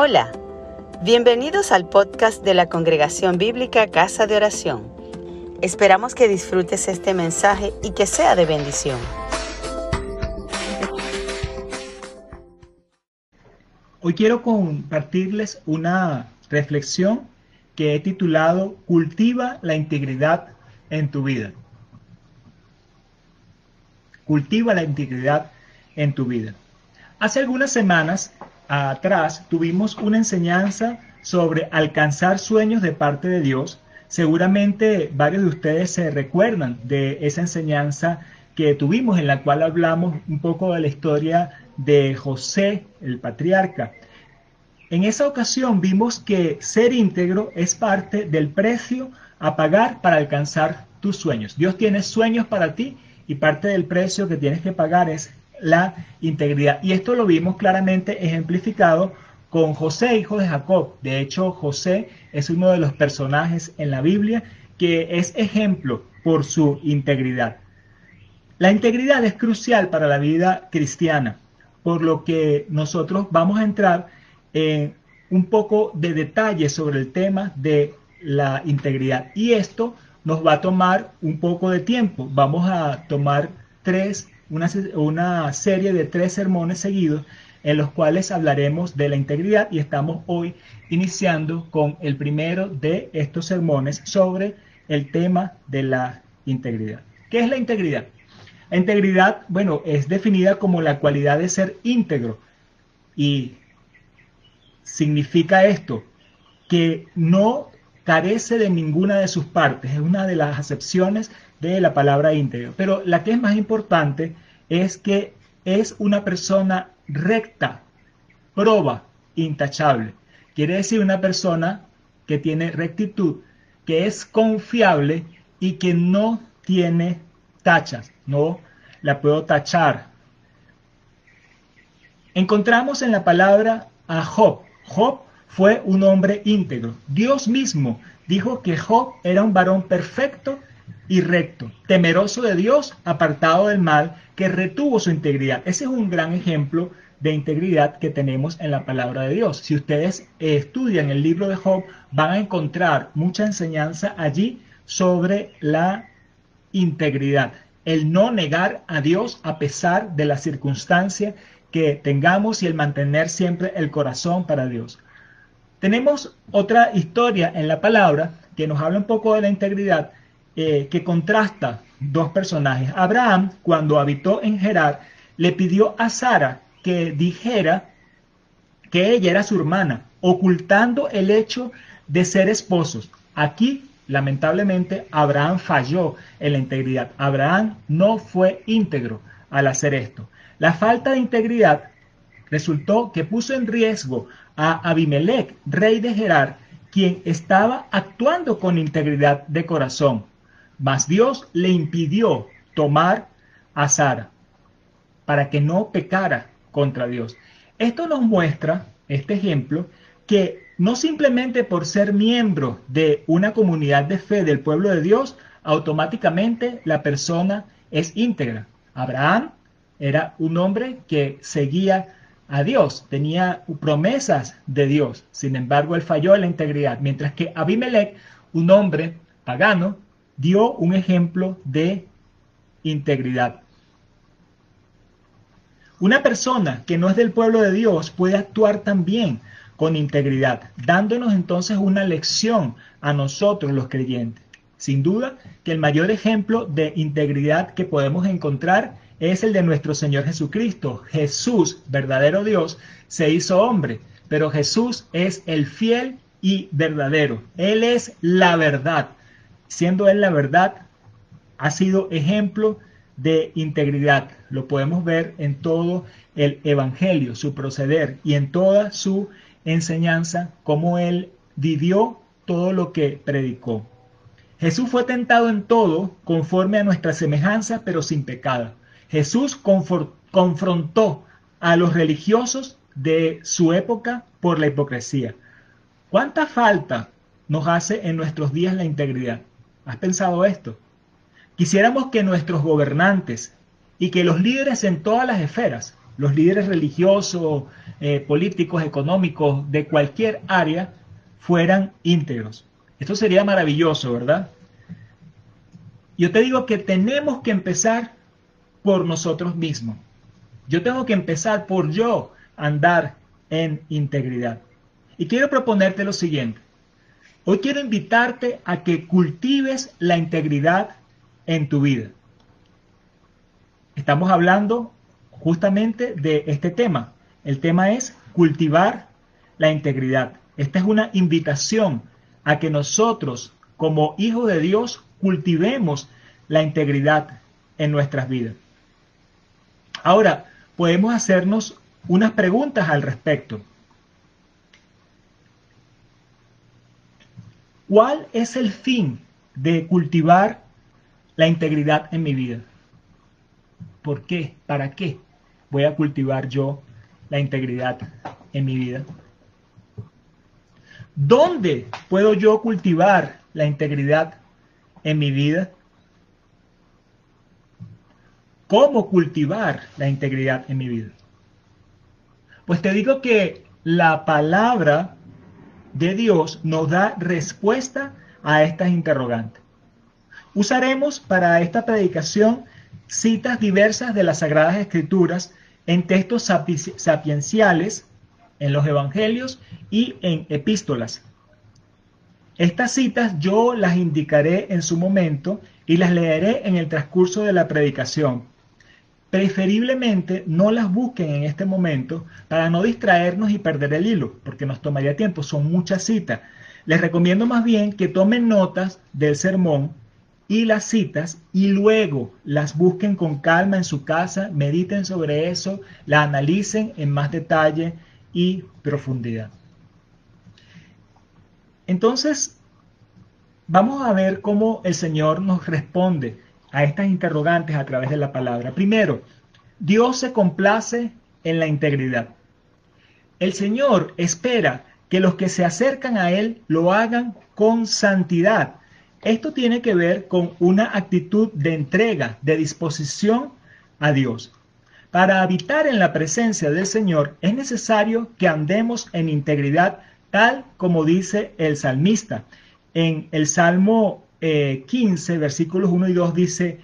Hola, bienvenidos al podcast de la Congregación Bíblica Casa de Oración. Esperamos que disfrutes este mensaje y que sea de bendición. Hoy quiero compartirles una reflexión que he titulado Cultiva la integridad en tu vida. Cultiva la integridad en tu vida. Hace algunas semanas atrás tuvimos una enseñanza sobre alcanzar sueños de parte de Dios. Seguramente varios de ustedes se recuerdan de esa enseñanza que tuvimos en la cual hablamos un poco de la historia de José, el patriarca. En esa ocasión vimos que ser íntegro es parte del precio a pagar para alcanzar tus sueños. Dios tiene sueños para ti y parte del precio que tienes que pagar es la integridad. Y esto lo vimos claramente ejemplificado con José, hijo de Jacob. De hecho, José es uno de los personajes en la Biblia que es ejemplo por su integridad. La integridad es crucial para la vida cristiana, por lo que nosotros vamos a entrar en un poco de detalle sobre el tema de la integridad. Y esto nos va a tomar un poco de tiempo. Vamos a tomar tres una, serie de tres sermones seguidos en los cuales hablaremos de la integridad y estamos hoy iniciando con el primero de estos sermones sobre el tema de la integridad. ¿Qué es la integridad? La integridad, bueno, es definida como la cualidad de ser íntegro y significa esto, que no carece de ninguna de sus partes, es una de las acepciones de la palabra íntegro. Pero la que es más importante es que es una persona recta, proba, intachable. Quiere decir una persona que tiene rectitud, que es confiable y que no tiene tachas, no la puedo tachar. Encontramos en la palabra a Job. Job fue un hombre íntegro. Dios mismo dijo que Job era un varón perfecto y recto, temeroso de Dios, apartado del mal, que retuvo su integridad. Ese es un gran ejemplo de integridad que tenemos en la palabra de Dios. Si ustedes estudian el libro de Job, van a encontrar mucha enseñanza allí sobre la integridad, el no negar a Dios a pesar de la circunstancia que tengamos y el mantener siempre el corazón para Dios. Tenemos otra historia en la palabra que nos habla un poco de la integridad eh, que contrasta dos personajes. Abraham, cuando habitó en Gerar, le pidió a Sara que dijera que ella era su hermana, ocultando el hecho de ser esposos. Aquí, lamentablemente, Abraham falló en la integridad. Abraham no fue íntegro al hacer esto. La falta de integridad resultó que puso en riesgo a Abimelech, rey de Gerar, quien estaba actuando con integridad de corazón. Mas Dios le impidió tomar a Sara para que no pecara contra Dios. Esto nos muestra, este ejemplo, que no simplemente por ser miembro de una comunidad de fe del pueblo de Dios, automáticamente la persona es íntegra. Abraham era un hombre que seguía a Dios, tenía promesas de Dios, sin embargo él falló en la integridad, mientras que Abimelech, un hombre pagano, dio un ejemplo de integridad. Una persona que no es del pueblo de Dios puede actuar también con integridad, dándonos entonces una lección a nosotros los creyentes. Sin duda que el mayor ejemplo de integridad que podemos encontrar es el de nuestro Señor Jesucristo. Jesús, verdadero Dios, se hizo hombre, pero Jesús es el fiel y verdadero. Él es la verdad siendo él la verdad, ha sido ejemplo de integridad. Lo podemos ver en todo el Evangelio, su proceder y en toda su enseñanza, cómo él vivió todo lo que predicó. Jesús fue tentado en todo conforme a nuestra semejanza, pero sin pecado. Jesús confrontó a los religiosos de su época por la hipocresía. ¿Cuánta falta nos hace en nuestros días la integridad? ¿Has pensado esto? Quisiéramos que nuestros gobernantes y que los líderes en todas las esferas, los líderes religiosos, eh, políticos, económicos, de cualquier área, fueran íntegros. Esto sería maravilloso, ¿verdad? Yo te digo que tenemos que empezar por nosotros mismos. Yo tengo que empezar por yo andar en integridad. Y quiero proponerte lo siguiente. Hoy quiero invitarte a que cultives la integridad en tu vida. Estamos hablando justamente de este tema. El tema es cultivar la integridad. Esta es una invitación a que nosotros, como hijos de Dios, cultivemos la integridad en nuestras vidas. Ahora, podemos hacernos unas preguntas al respecto. ¿Cuál es el fin de cultivar la integridad en mi vida? ¿Por qué? ¿Para qué voy a cultivar yo la integridad en mi vida? ¿Dónde puedo yo cultivar la integridad en mi vida? ¿Cómo cultivar la integridad en mi vida? Pues te digo que la palabra de Dios nos da respuesta a estas interrogantes. Usaremos para esta predicación citas diversas de las Sagradas Escrituras en textos sapienciales, en los Evangelios y en epístolas. Estas citas yo las indicaré en su momento y las leeré en el transcurso de la predicación preferiblemente no las busquen en este momento para no distraernos y perder el hilo, porque nos tomaría tiempo, son muchas citas. Les recomiendo más bien que tomen notas del sermón y las citas y luego las busquen con calma en su casa, mediten sobre eso, la analicen en más detalle y profundidad. Entonces, vamos a ver cómo el Señor nos responde a estas interrogantes a través de la palabra. Primero, Dios se complace en la integridad. El Señor espera que los que se acercan a Él lo hagan con santidad. Esto tiene que ver con una actitud de entrega, de disposición a Dios. Para habitar en la presencia del Señor es necesario que andemos en integridad tal como dice el salmista. En el Salmo 15, eh, versículos 1 y 2 dice,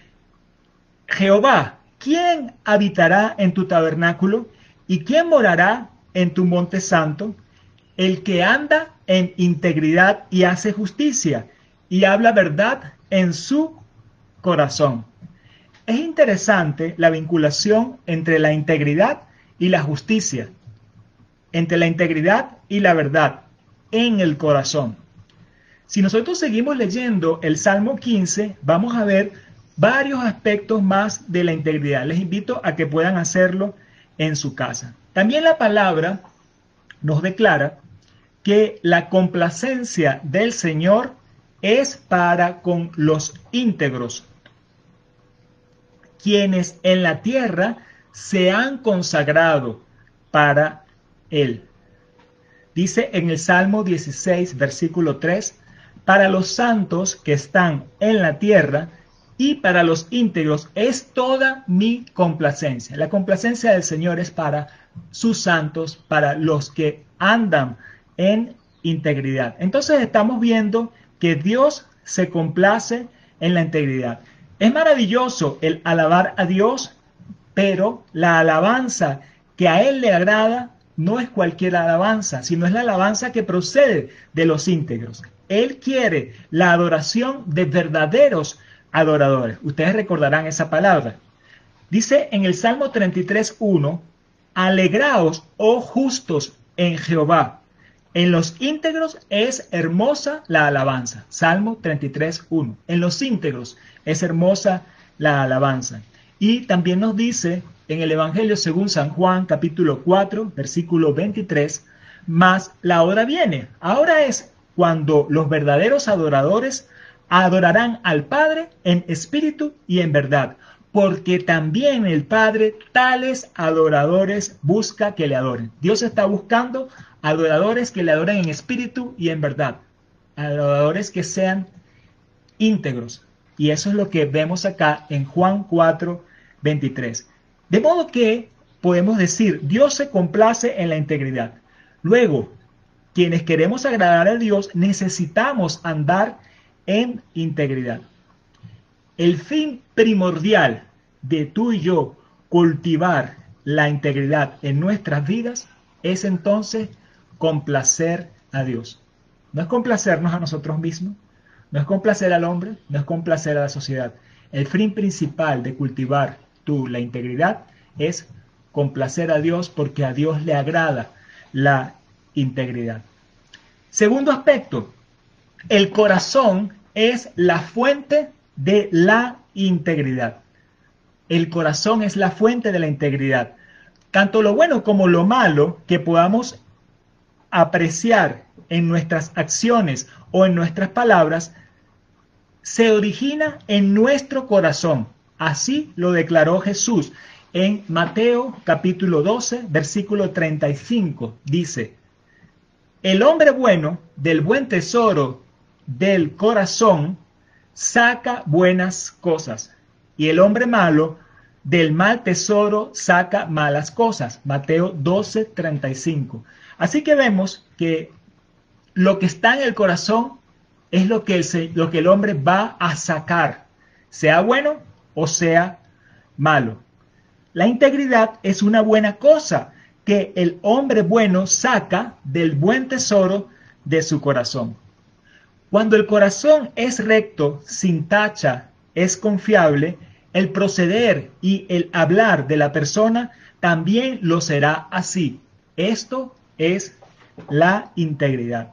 Jehová, ¿quién habitará en tu tabernáculo y quién morará en tu monte santo? El que anda en integridad y hace justicia y habla verdad en su corazón. Es interesante la vinculación entre la integridad y la justicia, entre la integridad y la verdad en el corazón. Si nosotros seguimos leyendo el Salmo 15, vamos a ver varios aspectos más de la integridad. Les invito a que puedan hacerlo en su casa. También la palabra nos declara que la complacencia del Señor es para con los íntegros, quienes en la tierra se han consagrado para Él. Dice en el Salmo 16, versículo 3, para los santos que están en la tierra y para los íntegros es toda mi complacencia. La complacencia del Señor es para sus santos, para los que andan en integridad. Entonces estamos viendo que Dios se complace en la integridad. Es maravilloso el alabar a Dios, pero la alabanza que a Él le agrada no es cualquier alabanza, sino es la alabanza que procede de los íntegros. Él quiere la adoración de verdaderos adoradores. Ustedes recordarán esa palabra. Dice en el Salmo 33.1, alegraos, oh justos, en Jehová. En los íntegros es hermosa la alabanza. Salmo 33.1. En los íntegros es hermosa la alabanza. Y también nos dice en el Evangelio según San Juan capítulo 4, versículo 23, más la hora viene. Ahora es cuando los verdaderos adoradores adorarán al Padre en espíritu y en verdad, porque también el Padre tales adoradores busca que le adoren. Dios está buscando adoradores que le adoren en espíritu y en verdad, adoradores que sean íntegros. Y eso es lo que vemos acá en Juan 4, 23. De modo que podemos decir, Dios se complace en la integridad. Luego, quienes queremos agradar a Dios necesitamos andar en integridad. El fin primordial de tú y yo cultivar la integridad en nuestras vidas es entonces complacer a Dios. No es complacernos a nosotros mismos, no es complacer al hombre, no es complacer a la sociedad. El fin principal de cultivar la integridad es complacer a Dios porque a Dios le agrada la integridad. Segundo aspecto, el corazón es la fuente de la integridad. El corazón es la fuente de la integridad. Tanto lo bueno como lo malo que podamos apreciar en nuestras acciones o en nuestras palabras se origina en nuestro corazón. Así lo declaró Jesús en Mateo capítulo 12, versículo 35. Dice, el hombre bueno del buen tesoro del corazón saca buenas cosas y el hombre malo del mal tesoro saca malas cosas. Mateo 12, 35. Así que vemos que lo que está en el corazón es lo que el, lo que el hombre va a sacar, sea bueno o sea malo. La integridad es una buena cosa, que el hombre bueno saca del buen tesoro de su corazón. Cuando el corazón es recto, sin tacha, es confiable, el proceder y el hablar de la persona también lo será así. Esto es la integridad.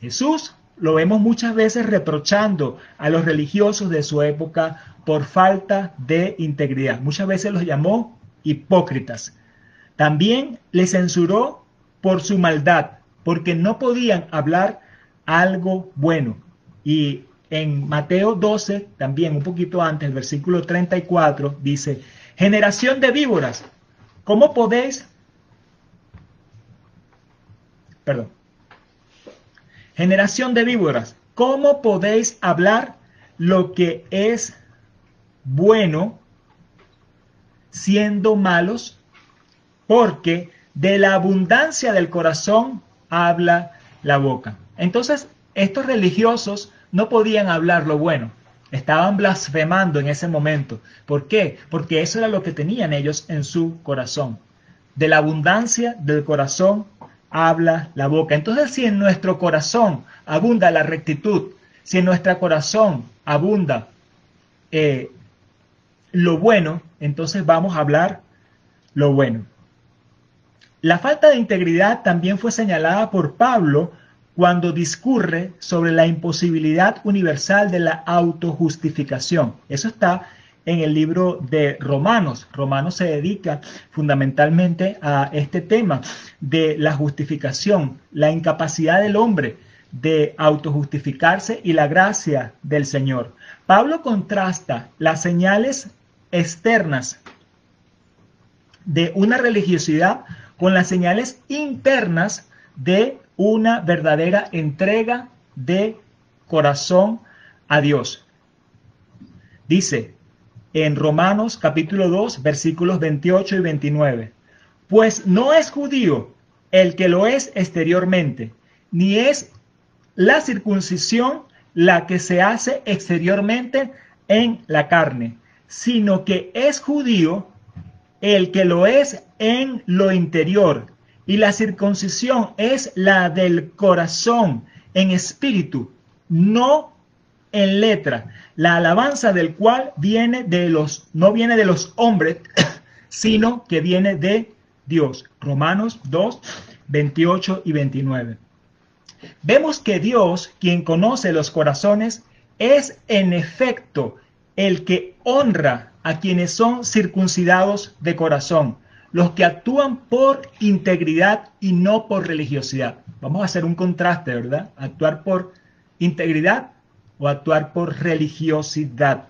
Jesús lo vemos muchas veces reprochando a los religiosos de su época por falta de integridad. Muchas veces los llamó hipócritas. También le censuró por su maldad, porque no podían hablar algo bueno. Y en Mateo 12, también un poquito antes, el versículo 34, dice, generación de víboras, ¿cómo podéis? Perdón. Generación de víboras, ¿cómo podéis hablar lo que es bueno siendo malos? porque de la abundancia del corazón habla la boca. Entonces, estos religiosos no podían hablar lo bueno, estaban blasfemando en ese momento. ¿Por qué? Porque eso era lo que tenían ellos en su corazón. De la abundancia del corazón habla la boca. Entonces, si en nuestro corazón abunda la rectitud, si en nuestro corazón abunda eh, lo bueno, entonces vamos a hablar lo bueno. La falta de integridad también fue señalada por Pablo cuando discurre sobre la imposibilidad universal de la autojustificación. Eso está en el libro de Romanos. Romanos se dedica fundamentalmente a este tema de la justificación, la incapacidad del hombre de autojustificarse y la gracia del Señor. Pablo contrasta las señales externas de una religiosidad con las señales internas de una verdadera entrega de corazón a Dios. Dice en Romanos capítulo 2 versículos 28 y 29, pues no es judío el que lo es exteriormente, ni es la circuncisión la que se hace exteriormente en la carne, sino que es judío el que lo es en lo interior. Y la circuncisión es la del corazón, en espíritu, no en letra. La alabanza del cual viene de los, no viene de los hombres, sino que viene de Dios. Romanos 2, 28 y 29. Vemos que Dios, quien conoce los corazones, es en efecto el que honra a quienes son circuncidados de corazón, los que actúan por integridad y no por religiosidad. Vamos a hacer un contraste, ¿verdad? Actuar por integridad o actuar por religiosidad.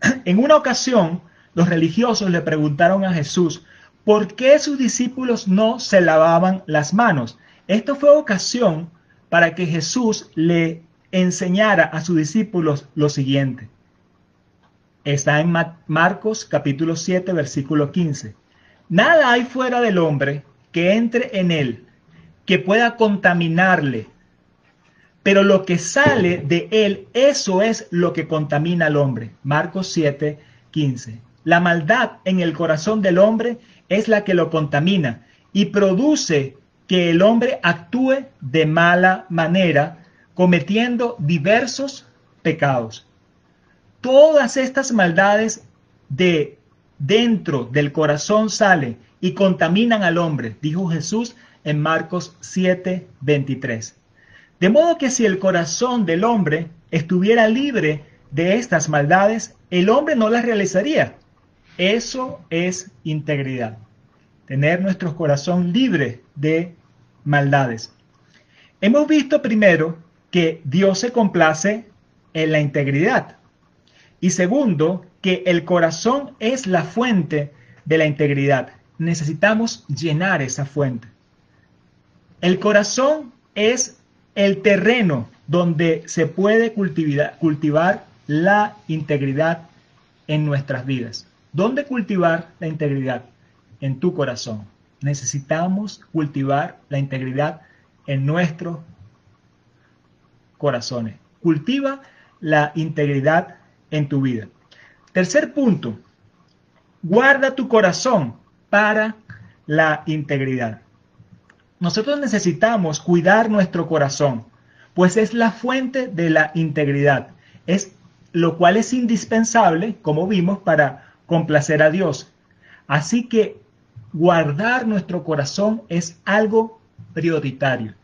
En una ocasión, los religiosos le preguntaron a Jesús por qué sus discípulos no se lavaban las manos. Esto fue ocasión para que Jesús le enseñara a sus discípulos lo siguiente. Está en Marcos capítulo 7, versículo 15. Nada hay fuera del hombre que entre en él, que pueda contaminarle. Pero lo que sale de él, eso es lo que contamina al hombre. Marcos 7, 15. La maldad en el corazón del hombre es la que lo contamina y produce que el hombre actúe de mala manera, cometiendo diversos pecados. Todas estas maldades de dentro del corazón salen y contaminan al hombre, dijo Jesús en Marcos 7, 23. De modo que si el corazón del hombre estuviera libre de estas maldades, el hombre no las realizaría. Eso es integridad. Tener nuestro corazón libre de maldades. Hemos visto primero que Dios se complace en la integridad. Y segundo, que el corazón es la fuente de la integridad. Necesitamos llenar esa fuente. El corazón es el terreno donde se puede cultivar, cultivar la integridad en nuestras vidas. ¿Dónde cultivar la integridad? En tu corazón. Necesitamos cultivar la integridad en nuestros corazones. Cultiva la integridad en tu vida. Tercer punto, guarda tu corazón para la integridad. Nosotros necesitamos cuidar nuestro corazón, pues es la fuente de la integridad, es lo cual es indispensable, como vimos, para complacer a Dios. Así que guardar nuestro corazón es algo prioritario.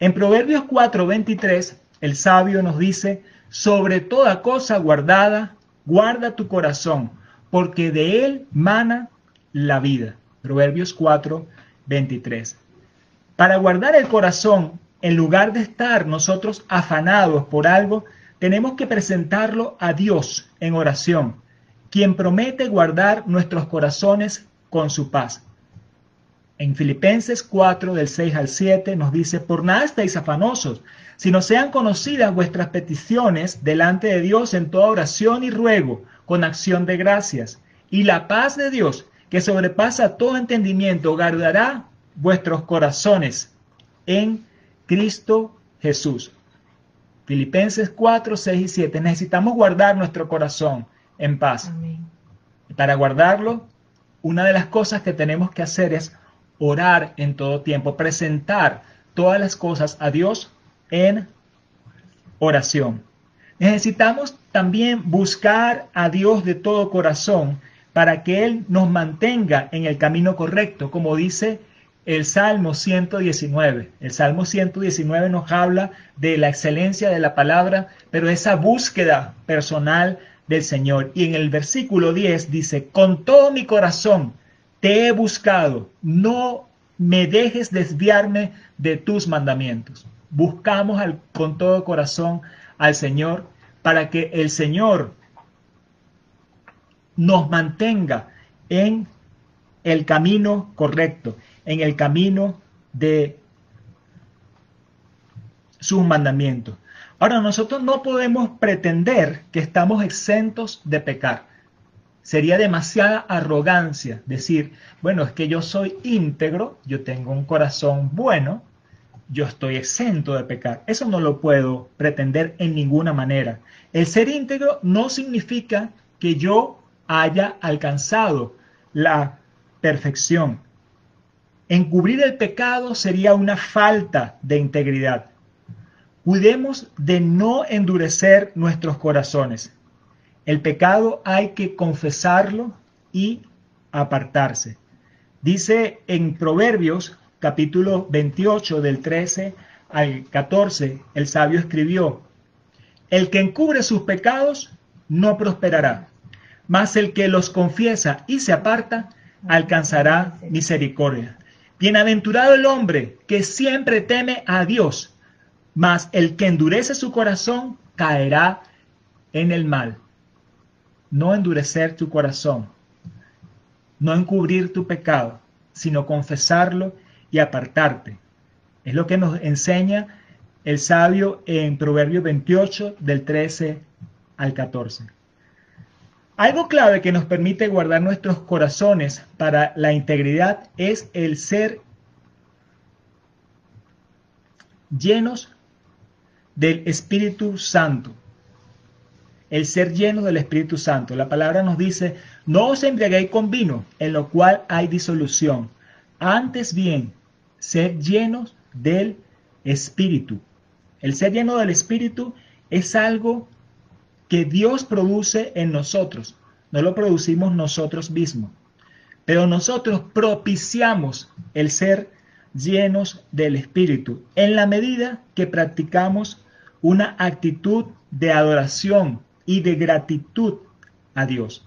En Proverbios 4:23, el sabio nos dice, sobre toda cosa guardada, guarda tu corazón, porque de él mana la vida. Proverbios 4, 23. Para guardar el corazón, en lugar de estar nosotros afanados por algo, tenemos que presentarlo a Dios en oración, quien promete guardar nuestros corazones con su paz. En Filipenses 4, del 6 al 7, nos dice, por nada estáis afanosos, sino sean conocidas vuestras peticiones delante de Dios en toda oración y ruego, con acción de gracias. Y la paz de Dios, que sobrepasa todo entendimiento, guardará vuestros corazones en Cristo Jesús. Filipenses 4, 6 y 7. Necesitamos guardar nuestro corazón en paz. Para guardarlo, una de las cosas que tenemos que hacer es orar en todo tiempo, presentar todas las cosas a Dios en oración. Necesitamos también buscar a Dios de todo corazón para que Él nos mantenga en el camino correcto, como dice el Salmo 119. El Salmo 119 nos habla de la excelencia de la palabra, pero esa búsqueda personal del Señor. Y en el versículo 10 dice, con todo mi corazón te he buscado, no me dejes desviarme de tus mandamientos buscamos con todo corazón al Señor para que el Señor nos mantenga en el camino correcto, en el camino de sus mandamientos. Ahora, nosotros no podemos pretender que estamos exentos de pecar. Sería demasiada arrogancia decir, bueno, es que yo soy íntegro, yo tengo un corazón bueno, yo estoy exento de pecar. Eso no lo puedo pretender en ninguna manera. El ser íntegro no significa que yo haya alcanzado la perfección. Encubrir el pecado sería una falta de integridad. Cuidemos de no endurecer nuestros corazones. El pecado hay que confesarlo y apartarse. Dice en Proverbios capítulo 28 del 13 al 14, el sabio escribió, el que encubre sus pecados no prosperará, mas el que los confiesa y se aparta alcanzará misericordia. Bienaventurado el hombre que siempre teme a Dios, mas el que endurece su corazón caerá en el mal. No endurecer tu corazón, no encubrir tu pecado, sino confesarlo y apartarte. Es lo que nos enseña el sabio en Proverbios 28 del 13 al 14. Algo clave que nos permite guardar nuestros corazones para la integridad es el ser llenos del Espíritu Santo. El ser lleno del Espíritu Santo. La palabra nos dice, no os embriaguéis con vino, en lo cual hay disolución. Antes bien, ser llenos del Espíritu. El ser lleno del Espíritu es algo que Dios produce en nosotros. No lo producimos nosotros mismos. Pero nosotros propiciamos el ser llenos del Espíritu en la medida que practicamos una actitud de adoración y de gratitud a Dios.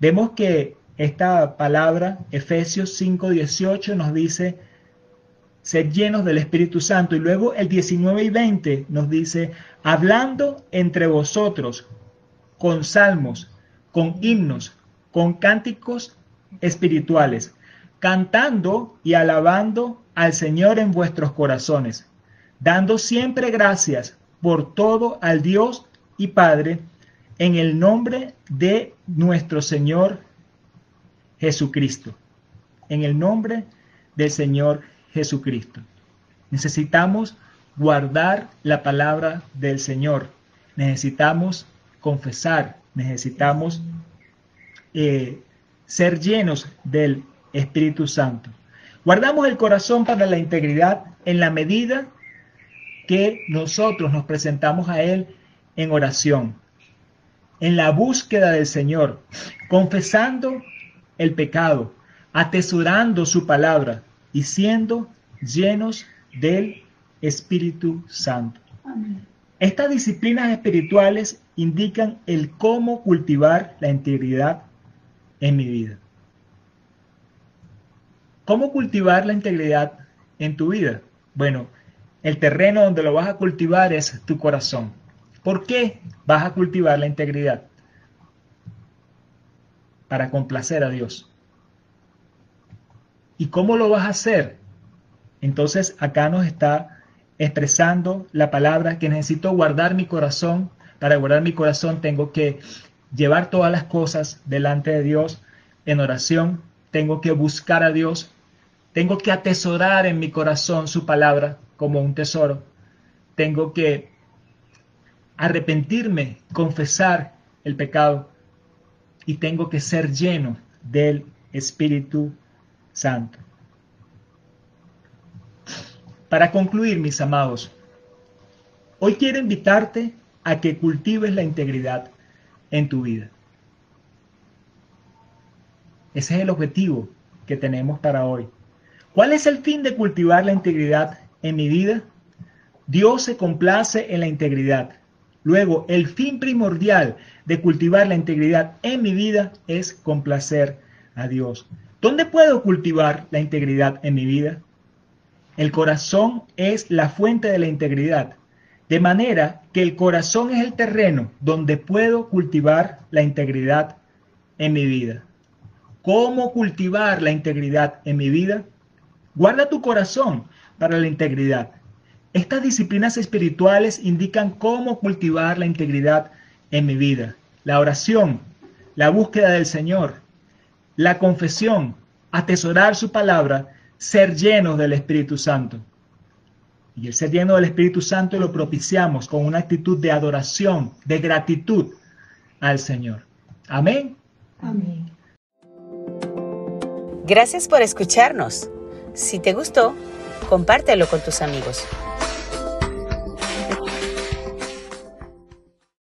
Vemos que esta palabra, Efesios 5:18, nos dice ser llenos del Espíritu Santo. Y luego el 19 y 20 nos dice, hablando entre vosotros con salmos, con himnos, con cánticos espirituales, cantando y alabando al Señor en vuestros corazones, dando siempre gracias por todo al Dios y Padre, en el nombre de nuestro Señor Jesucristo. En el nombre del Señor Jesucristo. Necesitamos guardar la palabra del Señor. Necesitamos confesar, necesitamos eh, ser llenos del Espíritu Santo. Guardamos el corazón para la integridad en la medida que nosotros nos presentamos a Él en oración, en la búsqueda del Señor, confesando el pecado, atesorando su palabra y siendo llenos del Espíritu Santo. Estas disciplinas espirituales indican el cómo cultivar la integridad en mi vida. ¿Cómo cultivar la integridad en tu vida? Bueno, el terreno donde lo vas a cultivar es tu corazón. ¿Por qué vas a cultivar la integridad? Para complacer a Dios. ¿Y cómo lo vas a hacer? Entonces acá nos está expresando la palabra que necesito guardar mi corazón. Para guardar mi corazón tengo que llevar todas las cosas delante de Dios en oración. Tengo que buscar a Dios tengo que atesorar en mi corazón su palabra como un tesoro. Tengo que arrepentirme, confesar el pecado y tengo que ser lleno del Espíritu Santo. Para concluir, mis amados, hoy quiero invitarte a que cultives la integridad en tu vida. Ese es el objetivo que tenemos para hoy. ¿Cuál es el fin de cultivar la integridad en mi vida? Dios se complace en la integridad. Luego, el fin primordial de cultivar la integridad en mi vida es complacer a Dios. ¿Dónde puedo cultivar la integridad en mi vida? El corazón es la fuente de la integridad, de manera que el corazón es el terreno donde puedo cultivar la integridad en mi vida. ¿Cómo cultivar la integridad en mi vida? Guarda tu corazón para la integridad. Estas disciplinas espirituales indican cómo cultivar la integridad en mi vida. La oración, la búsqueda del Señor, la confesión, atesorar su palabra, ser llenos del Espíritu Santo. Y el ser lleno del Espíritu Santo lo propiciamos con una actitud de adoración, de gratitud al Señor. Amén. Amén. Gracias por escucharnos. Si te gustó, compártelo con tus amigos.